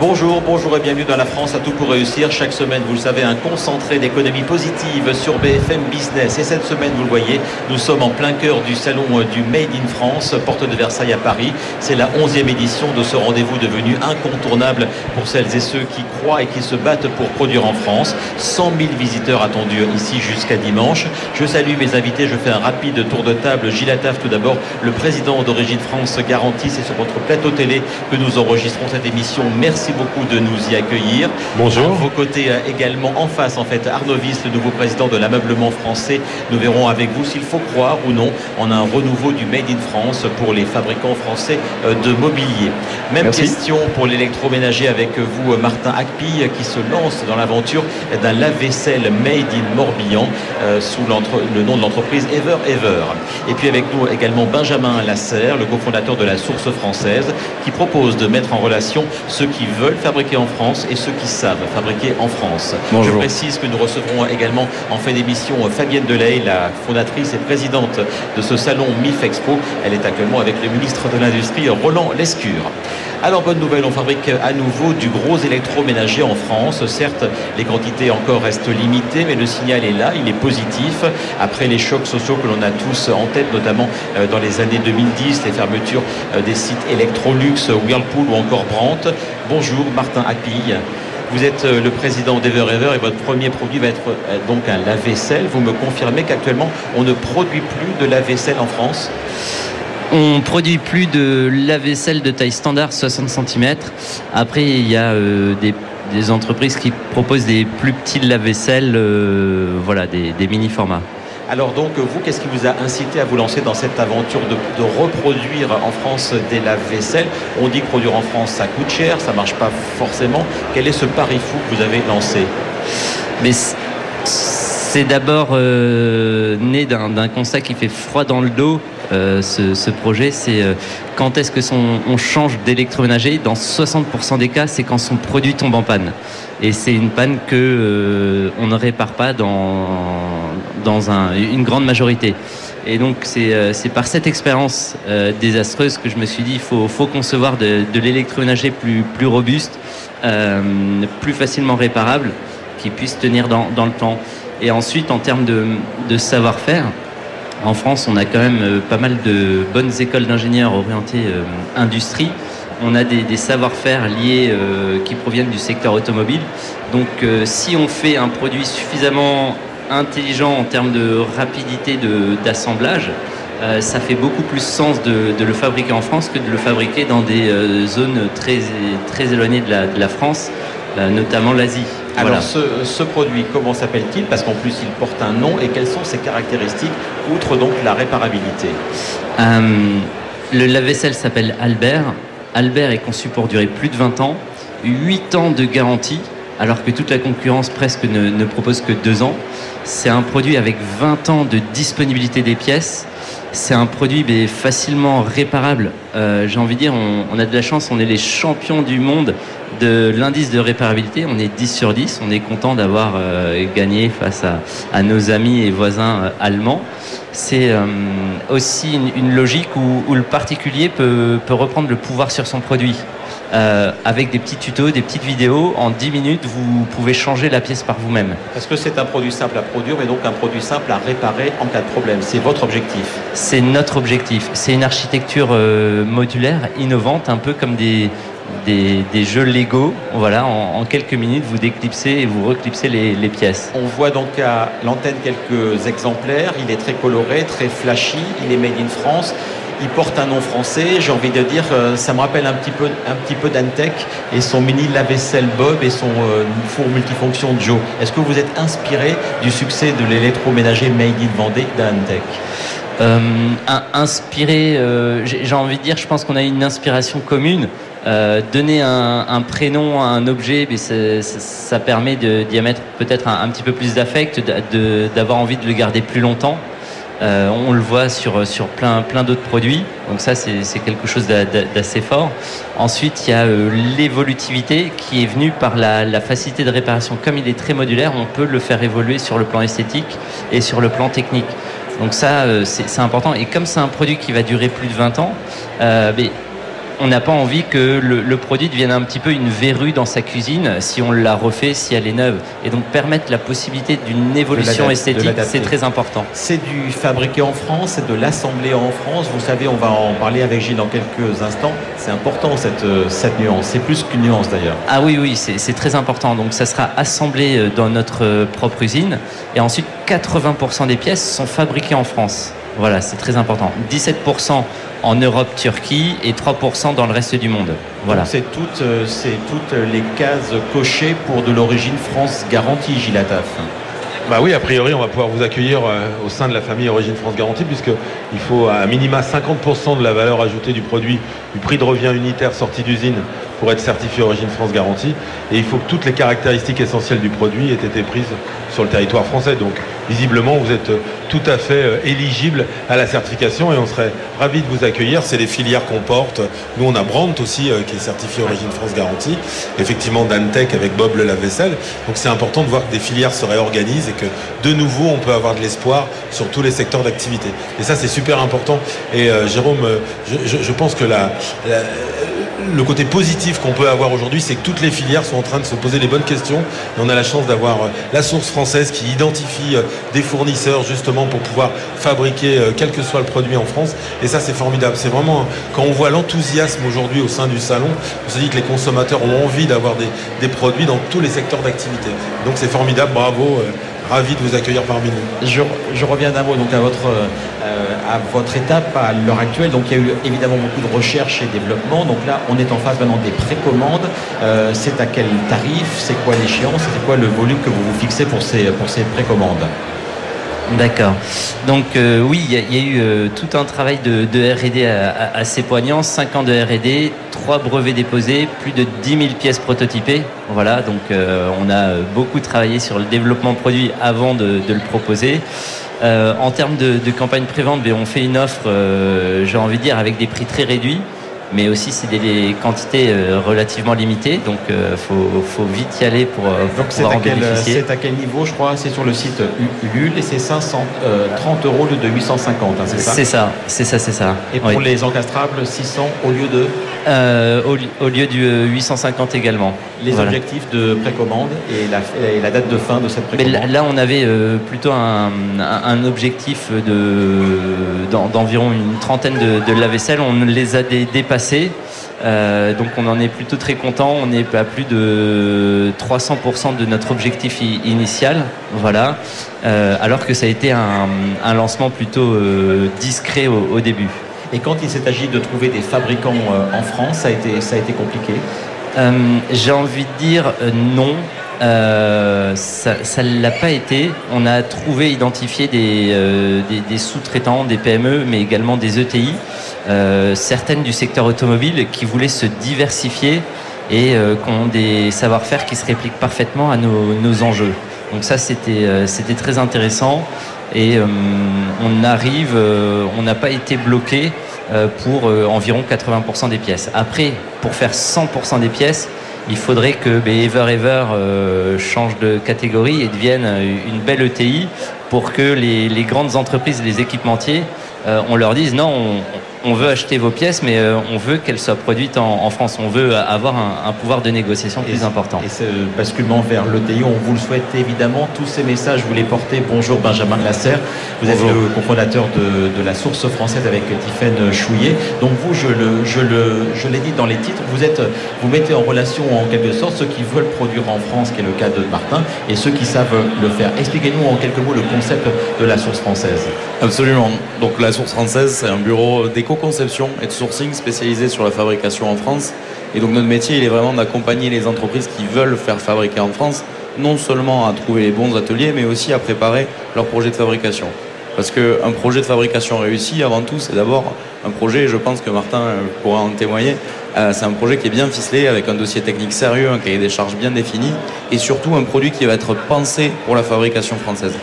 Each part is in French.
Bonjour, bonjour et bienvenue dans la France à tout pour réussir. Chaque semaine, vous le savez, un concentré d'économie positive sur BFM Business. Et cette semaine, vous le voyez, nous sommes en plein cœur du salon du Made in France, porte de Versailles à Paris. C'est la 11e édition de ce rendez-vous devenu incontournable pour celles et ceux qui croient et qui se battent pour produire en France. 100 000 visiteurs attendus ici jusqu'à dimanche. Je salue mes invités, je fais un rapide tour de table. Gilles Attaf, tout d'abord, le président d'Origine France Garantie. C'est sur votre plateau télé que nous enregistrons cette émission. Merci beaucoup de nous y accueillir. Bonjour. À vos côtés euh, également en face, en fait, Arnaud Viss, le nouveau président de l'ameublement français. Nous verrons avec vous s'il faut croire ou non en un renouveau du Made in France pour les fabricants français euh, de mobilier. Même Merci. question pour l'électroménager avec vous, euh, Martin Acpi, qui se lance dans l'aventure d'un lave-vaisselle Made in Morbihan euh, sous le nom de l'entreprise Ever Ever. Et puis avec nous également Benjamin Lasserre, le cofondateur de la Source française, qui propose de mettre en relation ceux qui veulent fabriquer en France et ceux qui savent fabriquer en France. Bonjour. Je précise que nous recevrons également en fin d'émission Fabienne Delay, la fondatrice et présidente de ce salon MIF Expo. Elle est actuellement avec le ministre de l'Industrie Roland Lescure. Alors bonne nouvelle, on fabrique à nouveau du gros électroménager en France. Certes, les quantités encore restent limitées, mais le signal est là, il est positif. Après les chocs sociaux que l'on a tous en tête, notamment euh, dans les années 2010, les fermetures euh, des sites Electrolux, Whirlpool ou encore Brandt. Bonjour Martin Appille. Vous êtes euh, le président d'Ever Ever et votre premier produit va être donc un lave-vaisselle. Vous me confirmez qu'actuellement on ne produit plus de lave-vaisselle en France? On produit plus de lave-vaisselle de taille standard 60 cm. Après, il y a euh, des, des entreprises qui proposent des plus petits lave-vaisselle, euh, voilà, des, des mini formats. Alors donc vous, qu'est-ce qui vous a incité à vous lancer dans cette aventure de, de reproduire en France des lave-vaisselle On dit que produire en France ça coûte cher, ça marche pas forcément. Quel est ce pari fou que vous avez lancé? Mais c'est d'abord euh, né d'un constat qui fait froid dans le dos. euh, ce, ce projet, c'est euh, quand est-ce que son, on change d'électroménager? Dans 60% des cas, c'est quand son produit tombe en panne. Et c'est une panne que euh, on ne répare pas dans, dans un- une grande majorité. Et donc c'est euh, par cette expérience euh, désastreuse que je me suis dit il faut, faut concevoir de, de l'électroménager plus, plus robuste, plus facilement réparable, qui puisse tenir dans, dans le temps. Et ensuite en termes de, savoir-faire, en France on a quand même euh, pas mal de bonnes écoles d'ingénieurs orientées euh, industrie. On a des, savoir-faire liés euh, qui proviennent du secteur automobile. Donc si on fait un produit suffisamment intelligent en termes de rapidité d'assemblage, ça fait beaucoup plus sens de, le fabriquer en France que de le fabriquer dans des zones très, très éloignées de la, France, notamment l'Asie. Alors Voilà. ce, ce produit, comment s'appelle-t-il? Parce qu'en plus il porte un nom et quelles sont ses caractéristiques, outre donc la réparabilité? Euh, le lave-vaisselle s'appelle Albert. Albert est conçu pour durer plus de 20 ans, 8 ans de garantie, alors que toute la concurrence presque ne, ne propose que 2 ans. C'est un produit avec 20 ans de disponibilité des pièces. C'est un produit mais, facilement réparable. Euh, J'ai envie de dire, on, a de la chance, on est les champions du monde de l'indice de réparabilité. On est 10 sur 10. On est content d'avoir euh, gagné face à, nos amis et voisins euh, allemands c'est aussi une, logique où, le particulier peut reprendre le pouvoir sur son produit. Euh, avec des petits tutos, des petites vidéos, en 10 minutes, vous pouvez changer la pièce par vous-même. Parce que c'est un produit simple à produire, mais donc un produit simple à réparer en cas de problème. C'est votre objectif. C'est notre objectif. C'est une architecture euh, modulaire, innovante, un peu comme des, des, des jeux Lego. Voilà, en, en quelques minutes, vous déclipsez et vous reclipsez les, les pièces. On voit donc à l'antenne quelques exemplaires. Il est très coloré, très flashy. Il est made in France. Il porte un nom français. J'ai envie de dire, euh, ça me rappelle un petit peu, un petit peu d'Antec et son mini lave-vaisselle Bob et son euh, four multifonction Joe. Est-ce que vous êtes inspiré du succès de l'électroménager made in Vendée d'Antec? Euh, inspiré, j'ai envie de dire, je pense qu'on a une inspiration commune. Donner un, prénom à un objet, mais ça, permet d'y mettre peut-être un, petit peu plus d'affect, d'avoir envie de le garder plus longtemps. Euh, on le voit sur, plein, d'autres produits, donc ça c'est quelque chose d'a- d'a- d'assez fort. Ensuite, il y a euh, l'évolutivité qui est venue par la, facilité de réparation. Comme il est très modulaire, on peut le faire évoluer sur le plan esthétique et sur le plan technique. Donc ça, c'est important. Et comme c'est un produit qui va durer plus de 20 ans, mais on n'a pas envie que le, produit devienne un petit peu une verrue dans sa cuisine si on la refait, si elle est neuve. Et donc permettre la possibilité d'une évolution esthétique, c'est très important. C'est du fabriqué en France, c'est de l'assembler en France. Vous savez, on va en parler avec Gilles dans quelques instants. C'est important cette, euh, cette nuance. C'est plus qu'une nuance d'ailleurs. Ah oui, oui, c'est très important. Donc ça sera assemblé euh, dans notre euh, propre usine. Et ensuite, 80% des pièces sont fabriquées en France. Voilà, c'est très important. 17% en Europe, Turquie et 3% dans le reste du monde. Voilà. C'est toutes, euh, toutes les cases cochées pour de l'origine France garantie, Gilles Attaf. Bah oui, a priori, on va pouvoir vous accueillir euh, au sein de la famille Origine France Garantie, puisqu'il faut à minima 50% de la valeur ajoutée du produit, du prix de revient unitaire sorti d'usine pour être certifié Origine France Garantie. Et il faut que toutes les caractéristiques essentielles du produit aient été prises sur le territoire français. Donc, visiblement, vous êtes tout à fait euh, éligible à la certification et on serait ravis de vous accueillir. C'est les filières qu'on porte. Nous, on a Brandt aussi euh, qui est certifié Origine France Garantie. Effectivement, Dantec avec Bob le lave-vaisselle. Donc, c'est important de voir que des filières se réorganisent et que de nouveau, on peut avoir de l'espoir sur tous les secteurs d'activité. Et ça, c'est super important. Et euh, Jérôme, je, pense que la le côté positif qu'on peut avoir aujourd'hui, c'est que toutes les filières sont en train de se poser les bonnes questions. On a la chance d'avoir euh, la source française qui identifie euh, des fournisseurs justement pour pouvoir fabriquer euh, quel que soit le produit en France. Et ça, c'est formidable. C'est vraiment, quand on voit l'enthousiasme aujourd'hui au sein du salon, on se dit que les consommateurs ont envie d'avoir des, produits dans tous les secteurs d'activité. Donc c'est formidable. Bravo ravi de vous accueillir parmi nous. Je, reviens d'un mot donc à votre, à votre étape à l'heure actuelle. Donc il y a eu évidemment beaucoup de recherche et développement. Donc là, on est en phase maintenant des précommandes. Euh, c'est à quel tarif? C'est quoi l'échéance? C'est quoi le volume que vous vous fixez pour ces, pour ces précommandes? D'accord. Donc euh, oui, il y, a eu euh, tout un travail de, R&D assez poignant, 5 ans de R&D, 3 brevets déposés, plus de 10 000 pièces prototypées. Voilà, donc on a beaucoup travaillé sur le développement produit avant de, le proposer. En termes de, de campagne prévente, ben, on fait une offre, j'ai envie de dire, avec des prix très réduits mais aussi c'est des quantités euh, relativement limitées, donc il euh, faut, vite y aller pour, euh, pour pouvoir en bénéficier. C'est à quel niveau, je crois? C'est sur le site Ulule et c'est 530 euros de 850, hein, c'est ça? C'est ça, c'est ça, c'est ça. Et pour les encastrables, 600 au lieu de? Au, lieu du 850 également. Les objectifs de précommande et la, date de fin de cette précommande? là, on avait plutôt un, objectif d'environ une trentaine de, de lave-vaisselle. On les a dépassés euh, donc on en est plutôt très content. On est à plus de 300% de notre objectif initial. Voilà. Euh, alors que ça a été un, lancement plutôt euh, discret au, début. Et quand il s'est agi de trouver des fabricants en France, ça a été, ça a été compliqué? J'ai envie de dire non. ça ne l'a pas été. On a trouvé, identifié des, des sous-traitants, des PME, mais également des ETI euh, certaines du secteur automobile qui voulaient se diversifier et euh, qui ont des savoir-faire qui se répliquent parfaitement à nos, enjeux. Donc ça, c'était euh, très intéressant et on arrive, on n'a pas été bloqué pour environ 80% des pièces. Après, pour faire 100% des pièces, il faudrait que Ever Ever change de catégorie et devienne une belle ETI pour que les, grandes entreprises, les équipementiers, on leur dise non, on veut acheter vos pièces, mais euh, on veut qu'elles soient produites en, France. On veut avoir un, pouvoir de négociation plus important. Et ce basculement vers l'ETI, on vous le souhaite évidemment. Tous ces messages, vous les portez. Bonjour Benjamin Lasserre. Vous êtes le cofondateur de, la source française avec Tiffaine Chouillet. Donc vous, je le, je le, je l'ai dit dans les titres, vous êtes, vous mettez en relation en quelque sorte ceux qui veulent produire en France, qui est le cas de Martin, et ceux qui savent le faire. Expliquez-nous en quelques mots le concept de la source française. Absolument. Donc la source française, c'est un bureau d'éco conception et de sourcing spécialisé sur la fabrication en France. Et donc notre métier, il est vraiment d'accompagner les entreprises qui veulent faire fabriquer en France, non seulement à trouver les bons ateliers, mais aussi à préparer leur projet de fabrication. Parce qu'un projet de fabrication réussi, avant tout, c'est d'abord un projet, je pense que Martin euh, pourra en témoigner, euh, c'est un projet qui est bien ficelé, avec un dossier technique sérieux, un cahier des charges bien défini, et surtout un produit qui va être pensé pour la fabrication française.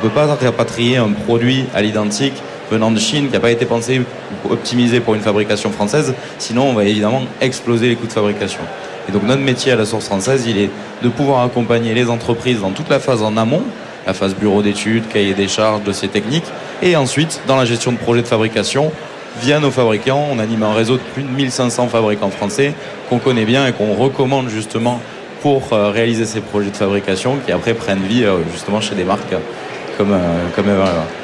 On ne peut pas rapatrier un produit à l'identique venant de Chine qui n'a pas été pensé optimisé pour une fabrication française. Sinon, on va évidemment exploser les coûts de fabrication. Et donc notre métier à la source française, il est de pouvoir accompagner les entreprises dans toute la phase en amont, la phase bureau d'études, cahier des charges, dossier technique. Et ensuite, dans la gestion de projet de fabrication, via nos fabricants, on anime un réseau de plus de 1500 fabricants français qu'on connaît bien et qu'on recommande justement pour euh, réaliser ces projets de fabrication qui après prennent vie euh, justement chez des marques comme,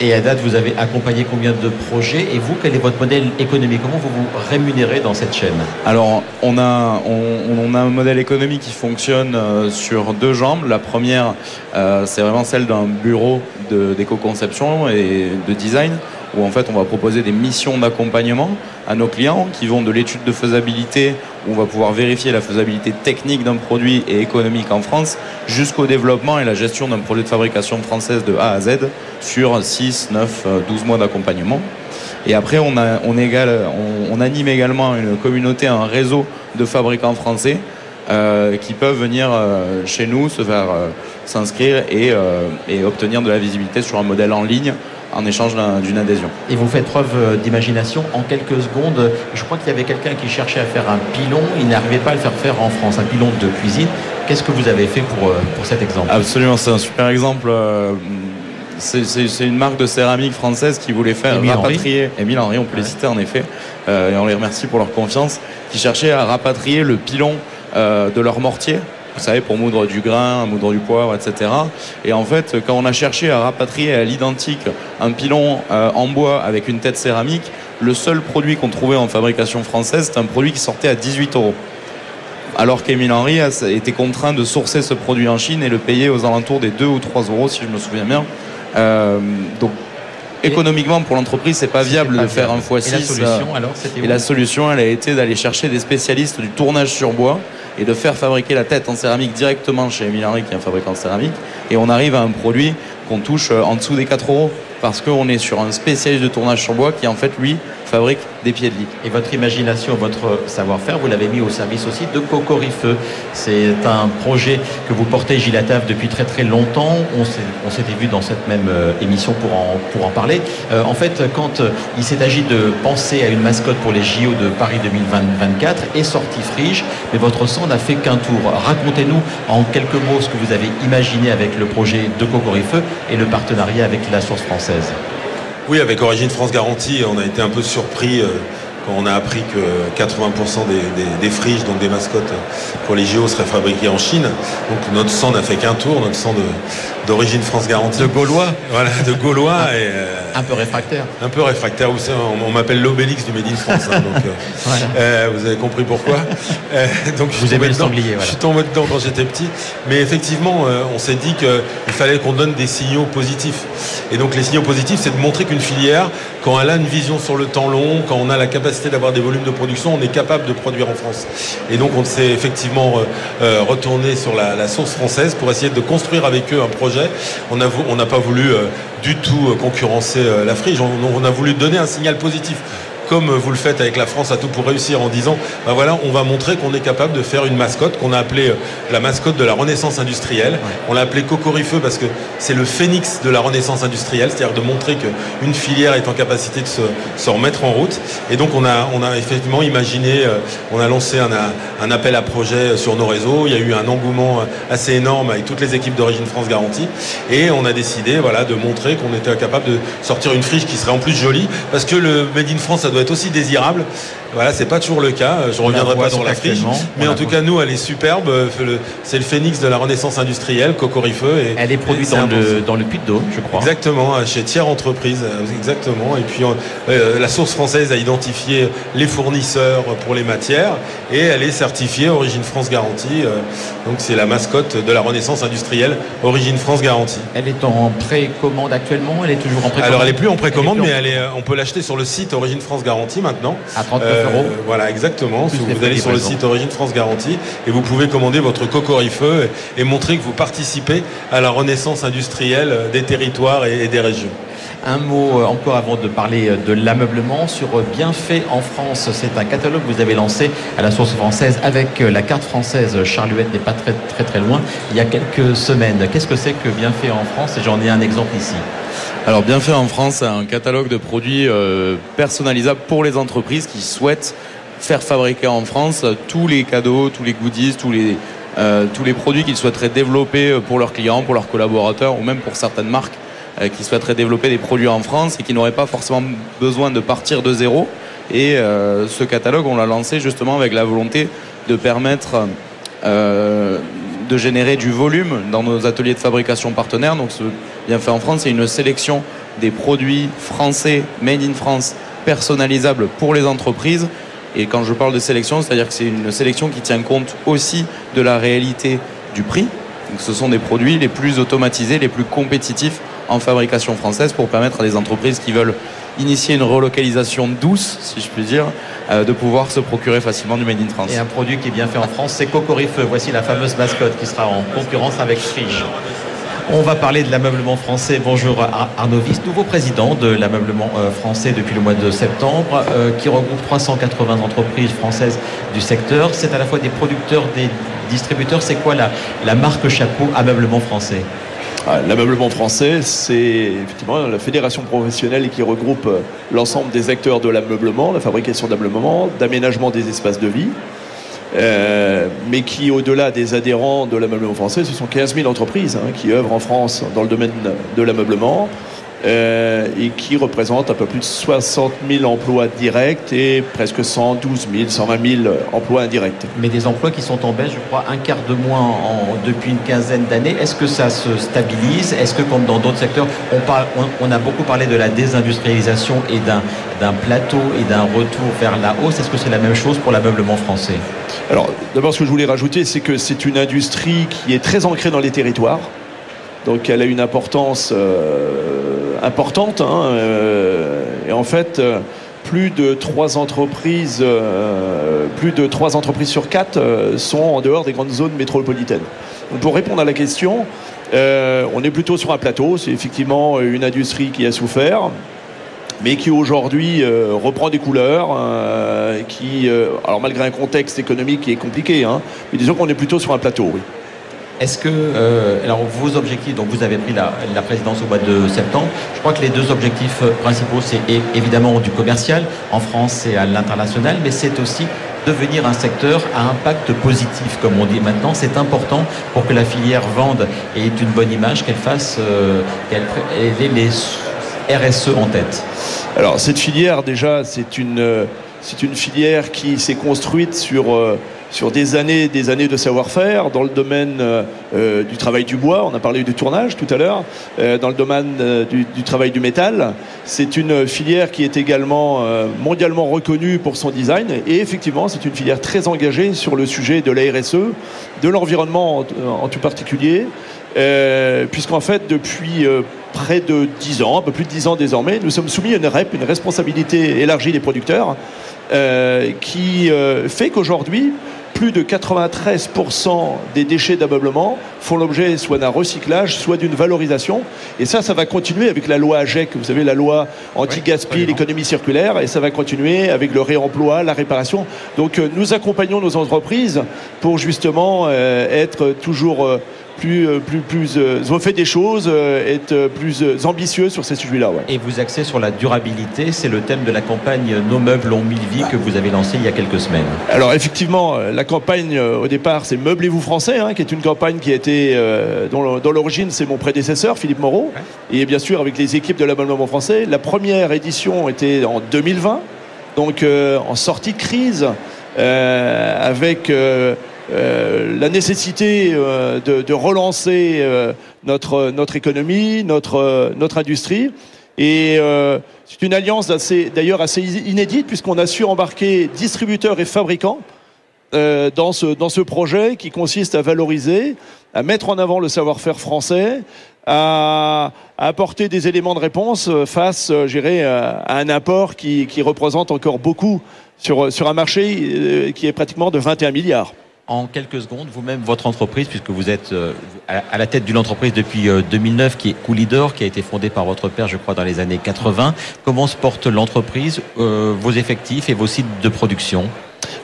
Et à date, vous avez accompagné combien de projets Et vous, quel est votre modèle économique? Comment vous vous rémunérez dans cette chaîne? Alors, on a, on, a un modèle économique qui fonctionne euh, sur deux jambes. La première, euh, c'est vraiment celle d'un bureau d'éco-conception et de design où en fait on va proposer des missions d'accompagnement à nos clients qui vont de l'étude de faisabilité où on va pouvoir vérifier la faisabilité technique d'un produit et économique en France jusqu'au développement et la gestion d'un projet de fabrication française de A à Z sur 6, 9, 12 mois d'accompagnement. Et après, on, a, on, on, anime également une communauté, un réseau de fabricants français euh, qui peuvent venir euh, chez nous, se faire euh, s'inscrire et obtenir de la visibilité sur un modèle en ligne en échange d'une adhésion. Et vous faites preuve euh, d'imagination. En quelques secondes, je crois qu'il y avait quelqu'un qui cherchait à faire un pilon, il n'arrivait pas à le faire faire en France, un pilon de cuisine. Qu'est-ce que vous avez fait pour, euh, pour cet exemple? Absolument, c'est un super exemple. Euh, c'est une marque de céramique française qui voulait faire rapatrier, Henry. Émile Henry, on peut les citer en effet, et on les remercie pour leur confiance, qui cherchait à rapatrier le pilon de leur mortier vous savez, pour moudre du grain, moudre du poivre, etc. Et en fait, quand on a cherché à rapatrier à l'identique un pilon euh, en bois avec une tête céramique, le seul produit qu'on trouvait en fabrication française, c'est un produit qui sortait à 18 euros. Alors qu'Emile Henry était contraint de sourcer ce produit en Chine et le payer aux alentours des 2 ou 3 euros, si je me souviens bien. Euh, donc économiquement pour l'entreprise c'est pas viable de faire un x6 et la solution alors et la solution elle a été d'aller chercher des spécialistes du tournage sur bois et de faire fabriquer la tête en céramique directement chez Emile Henry qui est un fabricant de céramique et on arrive à un produit qu'on touche en dessous des 4 euros parce qu'on est sur un spécialiste de tournage sur bois qui en fait lui fabrique des pieds de lit. Et votre imagination, votre savoir-faire, vous l'avez mis au service aussi de Cocorifeux. C'est un projet que vous portez, Gilles depuis très très longtemps. On s'était vu dans cette même euh, émission pour en, pour en parler. Euh, en fait, quand euh, il s'est agi de penser à une mascotte pour les JO de Paris 2024, est sorti Frige, mais votre sang n'a fait qu'un tour. Racontez-nous en quelques mots ce que vous avez imaginé avec le projet de Cocorifeux et le partenariat avec la source française. Oui, avec Origine France Garantie, on a été un peu surpris euh, quand on a appris que 80% des, friges, donc des mascottes pour les JO, seraient fabriquées en Chine. Donc notre sang n'a fait qu'un tour, notre sang d'origine France Garantie. De Gaulois Voilà, de Gaulois. et, euh, un peu réfractaire. Un peu réfractaire, on, on m'appelle l'obélix du Made in France. Hein, donc, euh, vous avez compris pourquoi. donc vous aimez le sanglier. Je suis tombé dedans quand j'étais petit. Mais effectivement, on s'est dit qu'il fallait qu'on donne des signaux positifs. Et donc les signaux positifs, c'est de montrer qu'une filière, quand elle a une vision sur le temps long, quand on a la capacité d'avoir des volumes de production, on est capable de produire en France. Et donc on s'est effectivement euh, euh, retourné sur la, source française pour essayer de construire avec eux un projet. On n'a pas voulu euh, du tout concurrencer la frige, on a voulu donner un signal positif comme vous le faites avec la France à tout pour réussir en disant, ben voilà, on va montrer qu'on est capable de faire une mascotte qu'on a appelée euh, la mascotte de la renaissance industrielle. On l'a appelée Cocorifeux parce que c'est le phénix de la renaissance industrielle, c'est-à-dire de montrer qu'une filière est en capacité de se, remettre en route. Et donc on a, on a effectivement imaginé, euh, on a lancé un, un appel à projet sur nos réseaux. Il y a eu un engouement assez énorme avec toutes les équipes d'origine France Garantie. Et on a décidé voilà, de montrer qu'on était capable de sortir une friche qui serait en plus jolie parce que le Made in France, ça doit être aussi désirable. Voilà, c'est pas toujours le cas. Je reviendrai pas sur la friche, mais en tout cas, nous, elle est superbe. C'est le phénix de la renaissance industrielle, Cocorifeux. Et, elle est produite dans, le, dans le Puy-de-Dôme, je crois. Exactement, chez Tiers Entreprise, exactement. Et puis, euh, la source française a identifié les fournisseurs pour les matières et elle est certifiée Origine France Garantie. Euh, donc, c'est la mascotte de la renaissance industrielle, Origine France Garantie. Elle est en précommande actuellement. Elle est toujours en précommande? Alors, elle est plus en précommande, mais elle est, on peut l'acheter sur le site Origine France Garantie maintenant. À 39 euh, voilà, exactement. vous allez sur le site Origine France Garantie et vous pouvez commander votre cocorifeux et, et montrer que vous participez à la renaissance industrielle des territoires et, des régions. Un mot euh, encore avant de parler euh, de l'ameublement sur Bienfait en France. C'est un catalogue que vous avez lancé à la source française avec la carte française. Charluette n'est pas très très très loin. Il y a quelques semaines. Qu'est-ce que c'est que Bienfait en France? Et j'en ai un exemple ici. Alors Bienfait en France, c'est un catalogue de produits euh, personnalisables pour les entreprises qui souhaitent faire fabriquer en France tous les cadeaux, tous les goodies, tous les tous les produits qu'ils souhaiteraient développer pour leurs clients, pour leurs collaborateurs ou même pour certaines marques qui souhaiteraient développer des produits en France et qui n'auraient pas forcément besoin de partir de zéro. Et ce catalogue, on l'a lancé justement avec la volonté de permettre de générer du volume dans nos ateliers de fabrication partenaires. Donc ce bien fait en France, c'est une sélection des produits français, made in France, personnalisables pour les entreprises. Et quand je parle de sélection, c'est-à-dire que c'est une sélection qui tient compte aussi de la réalité du prix. Donc ce sont des produits les plus automatisés, les plus compétitifs en fabrication française pour permettre à des entreprises qui veulent initier une relocalisation douce, si je puis dire, euh, de pouvoir se procurer facilement du Made in France. Et un produit qui est bien fait en France, c'est Cocorife. Voici la fameuse mascotte qui sera en concurrence avec Frige. On va parler de l'ameublement français. Bonjour Arnaud nouveau président de l'ameublement euh, français depuis le mois de septembre, euh, qui regroupe 380 entreprises françaises du secteur. C'est à la fois des producteurs, des distributeurs. C'est quoi la, marque chapeau ameublement français? L'ameublement français, c'est effectivement la fédération professionnelle qui regroupe euh, l'ensemble des acteurs de l'ameublement, la fabrication d'ameublement, d'aménagement des espaces de vie. Euh, mais qui, au-delà des adhérents de l'ameublement français, ce sont 15 000 entreprises hein, qui œuvrent en France dans le domaine de l'ameublement. Euh, et qui représente un peu plus de 60 000 emplois directs et presque 112 000, 120 000 emplois indirects. Mais des emplois qui sont en baisse, je crois, un quart de moins en, depuis une quinzaine d'années. Est-ce que ça se stabilise? Est-ce que, comme dans d'autres secteurs, on, parle, on, a beaucoup parlé de la désindustrialisation et d'un plateau et d'un retour vers la hausse? Est-ce que c'est la même chose pour l'ameublement français? Alors, d'abord, ce que je voulais rajouter, c'est que c'est une industrie qui est très ancrée dans les territoires. Donc, elle a une importance. Euh, importante. Hein, euh, et en fait, euh, plus de trois entreprises, euh, plus de trois entreprises sur quatre sont en dehors des grandes zones métropolitaines. pour répondre à la question, on est plutôt sur un plateau. C'est effectivement une industrie qui a souffert, mais qui aujourd'hui reprend des couleurs, qui, alors malgré un contexte économique qui est compliqué, hein, mais disons qu'on est plutôt sur un plateau, oui. Est-ce que, euh, alors vos objectifs, donc vous avez pris la, présidence au mois de septembre, je crois que les deux objectifs euh, principaux, c'est évidemment du commercial en France et à l'international, mais c'est aussi devenir un secteur à impact positif, comme on dit maintenant. C'est important pour que la filière vende et ait une bonne image, qu'elle fasse, euh, qu'elle ait les RSE en tête. Alors cette filière, déjà, c'est une, c'est une filière qui s'est construite sur sur des années, des années de savoir-faire dans le domaine euh, euh, du travail du bois. On a parlé du tournage tout à l'heure. Euh, dans le domaine du, travail du métal, c'est une filière qui est également mondialement reconnue pour son design. Et effectivement, c'est une filière très engagée sur le sujet de la RSE, de l'environnement en, tout particulier, puisqu'en fait, depuis près de 10 ans, un peu plus de 10 ans désormais, nous sommes soumis à une REP, une responsabilité élargie des producteurs, qui fait qu'aujourd'hui, plus de 93% des déchets d'ameublement font l'objet soit d'un recyclage, soit d'une valorisation. Et ça, ça va continuer avec la loi AGEC, vous savez, la loi anti-gaspi, l'économie circulaire, et ça va continuer avec le réemploi, la réparation. Donc euh, nous accompagnons nos entreprises pour justement euh, être toujours... Euh, plus, euh, plus, plus euh, fait des choses, euh, être plus ambitieux sur ces sujets-là. Et vous axez sur la durabilité, c'est le thème de la campagne Nos meubles ont mille vies que vous avez lancée il y a quelques semaines. Alors effectivement, la campagne au départ, c'est Meublez-vous français, hein, qui est une campagne qui a été, dont, l'origine c'est mon prédécesseur, Philippe Moreau, et bien sûr avec les équipes de l'abonnement français. La première édition était en 2020, donc en sortie de crise, avec euh, la nécessité euh, de, relancer euh, notre, économie, notre, industrie. Et c'est une alliance d'ailleurs assez inédite puisqu'on a su embarquer distributeurs et fabricants dans, ce, projet qui consiste à valoriser, à mettre en avant le savoir-faire français, à, apporter des éléments de réponse face, j'irai, à un apport qui, représente encore beaucoup sur un marché qui est pratiquement de 21 milliards en quelques secondes, vous-même, votre entreprise, puisque vous êtes euh, à la tête d'une entreprise depuis 2009 euh, qui est Coolidor, qui a été fondée par votre père, je crois, dans les années 80. Comment se porte l'entreprise, euh, vos effectifs et vos sites de production?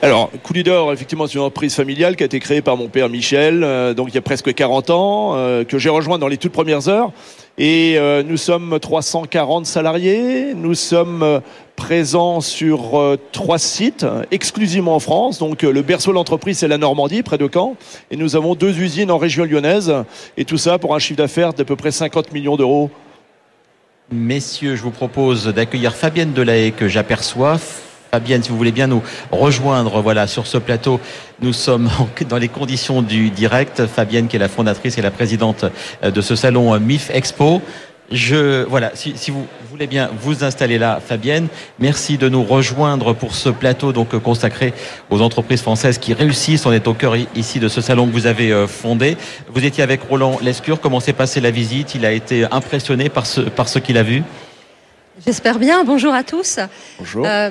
Alors, Coulidor, effectivement, c'est une entreprise familiale qui a été créée par mon père Michel, euh, donc il y a presque 40 ans, euh, que j'ai rejoint dans les toutes premières heures. Et euh, nous sommes 340 salariés. Nous sommes présents sur trois sites, exclusivement en France. Donc le berceau de l'entreprise, c'est la Normandie, près de Caen. Et nous avons deux usines en région lyonnaise. Et tout ça pour un chiffre d'affaires d'à peu près 50 millions d'euros. Messieurs, je vous propose d'accueillir Fabienne Delahaye que j'aperçois. Fabienne, si vous voulez bien nous rejoindre voilà, sur ce plateau. Nous sommes dans les conditions du direct. Fabienne, qui est la fondatrice et la présidente euh, de ce salon euh, MIF Expo. Je, voilà, si, si, vous voulez bien vous installer là, Fabienne, merci de nous rejoindre pour ce plateau donc euh, consacré aux entreprises françaises qui réussissent. On est au cœur ici de ce salon que vous avez fondé. Vous étiez avec Roland Lescure. Comment s'est passée la visite? Il a été impressionné par ce, par ce qu'il a vu? J'espère bien. Bonjour à tous. Bonjour. Euh,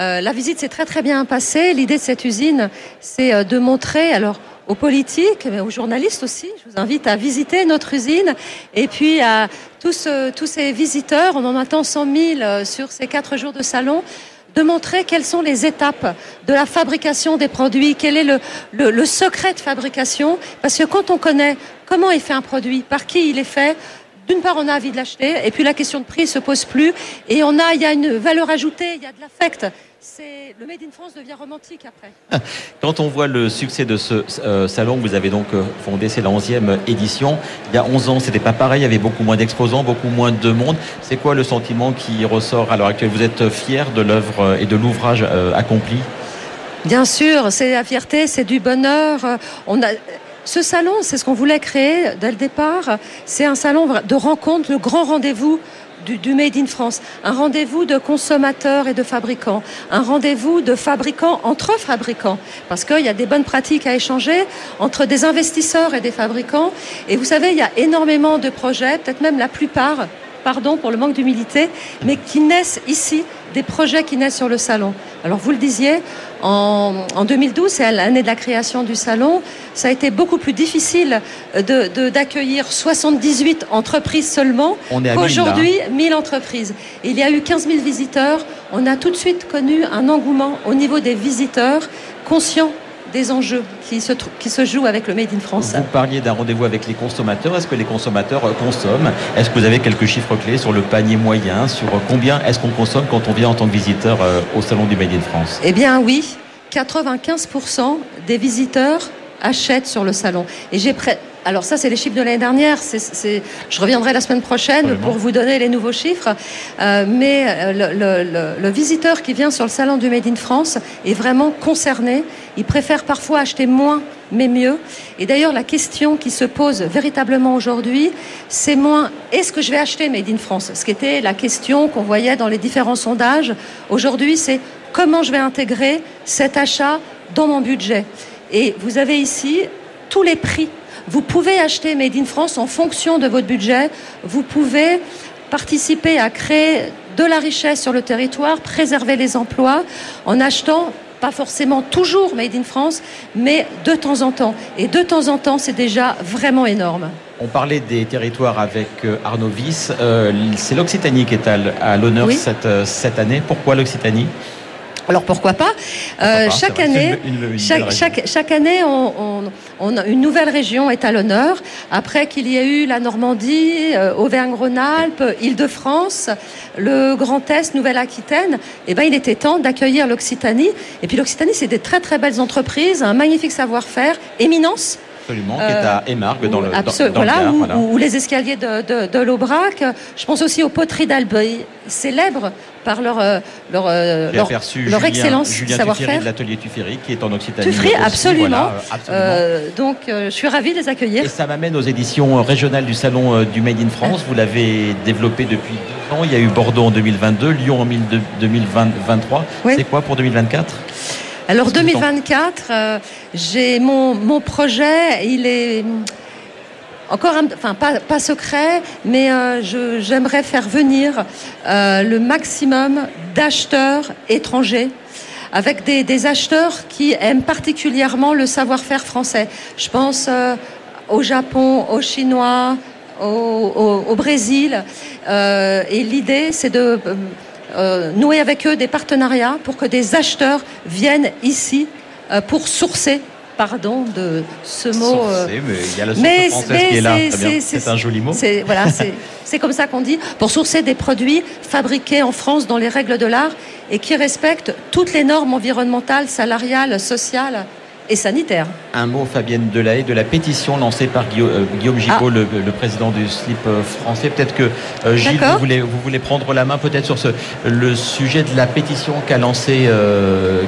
euh, la visite s'est très très bien passée. L'idée de cette usine, c'est euh, de montrer, alors aux politiques, mais aux journalistes aussi, je vous invite à visiter notre usine. Et puis à tous, euh, tous ces visiteurs, on en attend 100 000 sur ces quatre jours de salon, de montrer quelles sont les étapes de la fabrication des produits, quel est le, le, le secret de fabrication. Parce que quand on connaît comment est fait un produit, par qui il est fait, d'une part, on a envie de l'acheter, et puis la question de prix se pose plus, et on a, il y a une valeur ajoutée, il y a de l'affect. C'est le Made in France devient romantique après. Quand on voit le succès de ce euh, salon, vous avez donc euh, fondé, c'est la 11e édition. Il y a 11 ans, c'était pas pareil, il y avait beaucoup moins d'exposants, beaucoup moins de monde. C'est quoi le sentiment qui ressort à l'heure actuelle? Vous êtes fier de l'œuvre et de l'ouvrage euh, accompli? Bien sûr, c'est la fierté, c'est du bonheur. On a ce salon, c'est ce qu'on voulait créer dès le départ. C'est un salon de rencontre, le grand rendez-vous du, du, Made in France, un rendez-vous de consommateurs et de fabricants, un rendez-vous de fabricants entre fabricants, parce qu'il y a des bonnes pratiques à échanger entre des investisseurs et des fabricants. Et vous savez, il y a énormément de projets, peut-être même la plupart, pardon pour le manque d'humilité, mais qui naissent ici, des projets qui naissent sur le salon. Alors vous le disiez, en, en 2012, c'est l'année de la création du salon, ça a été beaucoup plus difficile d'accueillir de, de, 78 entreprises seulement qu'aujourd'hui 1000 entreprises. Il y a eu 15 000 visiteurs. On a tout de suite connu un engouement au niveau des visiteurs conscients des enjeux qui se, qui se jouent avec le Made in France. Vous parliez d'un rendez-vous avec les consommateurs. Est-ce que les consommateurs consomment? Est-ce que vous avez quelques chiffres clés sur le panier moyen Sur combien est-ce qu'on consomme quand on vient en tant que visiteur au salon du Made in France? Eh bien oui, 95% des visiteurs achètent sur le salon. Et j'ai. Alors ça, c'est les chiffres de l'année dernière. C est, c est... Je reviendrai la semaine prochaine Absolument. pour vous donner les nouveaux chiffres. Euh, mais le, le, le, le, visiteur qui vient sur le salon du Made in France est vraiment concerné. Il préfère parfois acheter moins mais mieux. Et d'ailleurs, la question qui se pose véritablement aujourd'hui, c'est moins est-ce que je vais acheter Made in France? Ce qui était la question qu'on voyait dans les différents sondages. Aujourd'hui, c'est comment je vais intégrer cet achat dans mon budget? Et vous avez ici tous les prix. Vous pouvez acheter Made in France en fonction de votre budget. Vous pouvez participer à créer de la richesse sur le territoire, préserver les emplois en achetant pas forcément toujours Made in France, mais de temps en temps. Et de temps en temps, c'est déjà vraiment énorme. On parlait des territoires avec Arnaud Viss. Euh, c'est l'Occitanie qui est à, à l'honneur oui. cette, cette année. Pourquoi l'Occitanie? Alors pourquoi pas, euh, chaque, année, une, une, une chaque, chaque, chaque, année, on, on, on, une nouvelle région est à l'honneur. Après qu'il y ait eu la Normandie, euh, Auvergne-Rhône-Alpes, Île-de-France, le Grand Est, Nouvelle-Aquitaine, eh ben, il était temps d'accueillir l'Occitanie. Et puis l'Occitanie, c'est des très très belles entreprises, un magnifique savoir-faire, éminence. Absolument, qui est à Émargues dans le, dans, dans voilà, le Gard, les escaliers de, de, de l'Aubrac. Je pense aussi aux poteries d'Albury, célèbres par leur, euh, leur, leur, leur excellence Julien savoir-faire. de l'atelier Tuffery qui est en Occitanie. Tuffery, absolument. Voilà, absolument. Euh, donc euh, je suis ravie de les accueillir. Et ça m'amène aux éditions régionales du salon euh, du Made in France. Vous l'avez développé depuis deux ans. Il y a eu Bordeaux en 2022, Lyon en 2023. Oui. C'est quoi pour 2024 alors 2024, euh, j'ai mon, mon projet, il est encore un, enfin pas, pas secret, mais euh, j'aimerais faire venir euh, le maximum d'acheteurs étrangers avec des, des, acheteurs qui aiment particulièrement le savoir-faire français. Je pense euh, au Japon, aux Chinois, au, au, au Brésil. et l'idée, c'est de euh, nouer avec eux des partenariats pour que des acheteurs viennent ici euh, pour sourcer pardon de ce mot. euh, mais il y a la mais, française qui est là. C'est un joli mot. Voilà, c'est comme ça qu'on dit. Pour sourcer des produits fabriqués en France dans les règles de l'art et qui respectent toutes les normes environnementales, salariales, sociales et sanitaire. Un mot, Fabienne Delahaye, de la pétition lancée par euh, Guillaume, Gibault, ah. le, président du SLIP euh, français. Peut-être que euh, Gilles, vous voulez, vous voulez prendre la main peut-être sur ce, le sujet de la pétition qu'a lancée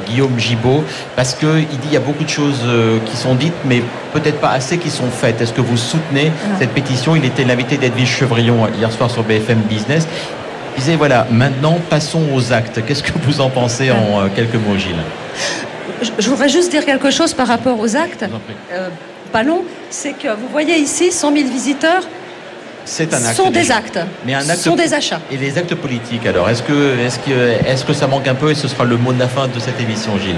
Guillaume Gibault, parce qu'il dit qu'il y a beaucoup de choses qui sont dites, mais peut-être pas assez qui sont faites. Est-ce que vous soutenez ah. cette pétition? Il était l'invité d'Edwige Chevrillon hier soir sur BFM Business. Il disait voilà, maintenant passons aux actes. Qu'est-ce que vous en pensez en ah. quelques mots, Gilles? Je voudrais juste dire quelque chose par rapport aux actes. Euh, pas long, c'est que vous voyez ici 100 000 visiteurs. C'est un acte. Sont des actes. Mais un acte. Sont des achats. Et les actes politiques alors Est-ce que, est-ce que, est-ce que ça manque un peu et ce sera le mot de la fin de cette émission, Gilles?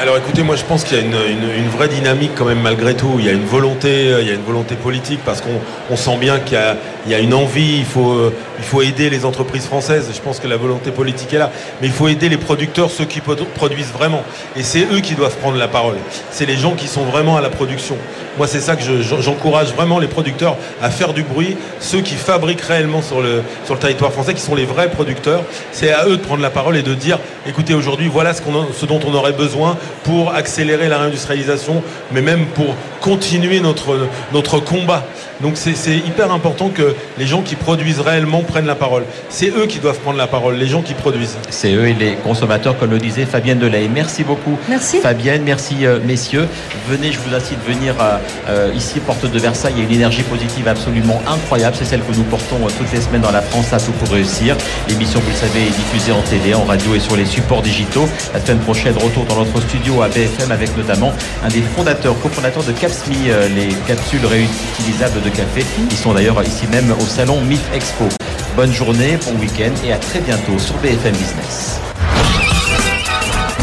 Alors écoutez, moi je pense qu'il y a une, vraie dynamique quand même malgré tout. Il y a une volonté, euh, il y a une volonté politique parce qu'on sent bien qu'il y, a, une envie. Il faut, euh, il faut aider les entreprises françaises. Je pense que la volonté politique est là. Mais il faut aider les producteurs, ceux qui produisent vraiment. Et c'est eux qui doivent prendre la parole. C'est les gens qui sont vraiment à la production. Moi c'est ça que j'encourage vraiment les producteurs à faire du bruit. Ceux qui fabriquent réellement sur le, territoire français, qui sont les vrais producteurs, c'est à eux de prendre la parole et de dire, écoutez aujourd'hui voilà ce dont on aurait besoin pour accélérer la réindustrialisation, mais même pour continuer notre, combat. Donc c'est hyper important que les gens qui produisent réellement prennent la parole. C'est eux qui doivent prendre la parole, les gens qui produisent. C'est eux et les consommateurs, comme le disait Fabienne Delay. Merci beaucoup. Merci. Fabienne, merci euh, messieurs. Venez, je vous incite de venir euh, euh, ici, porte de Versailles. Il y a une énergie positive absolument incroyable. C'est celle que nous portons toutes les semaines dans la France à tout pour réussir. L'émission, vous le savez, est diffusée en télé, en radio et sur les supports digitaux. La semaine prochaine, retour dans notre studio à BFM avec notamment un des fondateurs, cofondateurs de Capsmi, les capsules réutilisables de café. Ils sont d'ailleurs ici même au salon MIF Expo. Bonne journée, bon week-end et à très bientôt sur BFM Business.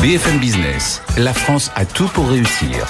BFM Business, la France a tout pour réussir.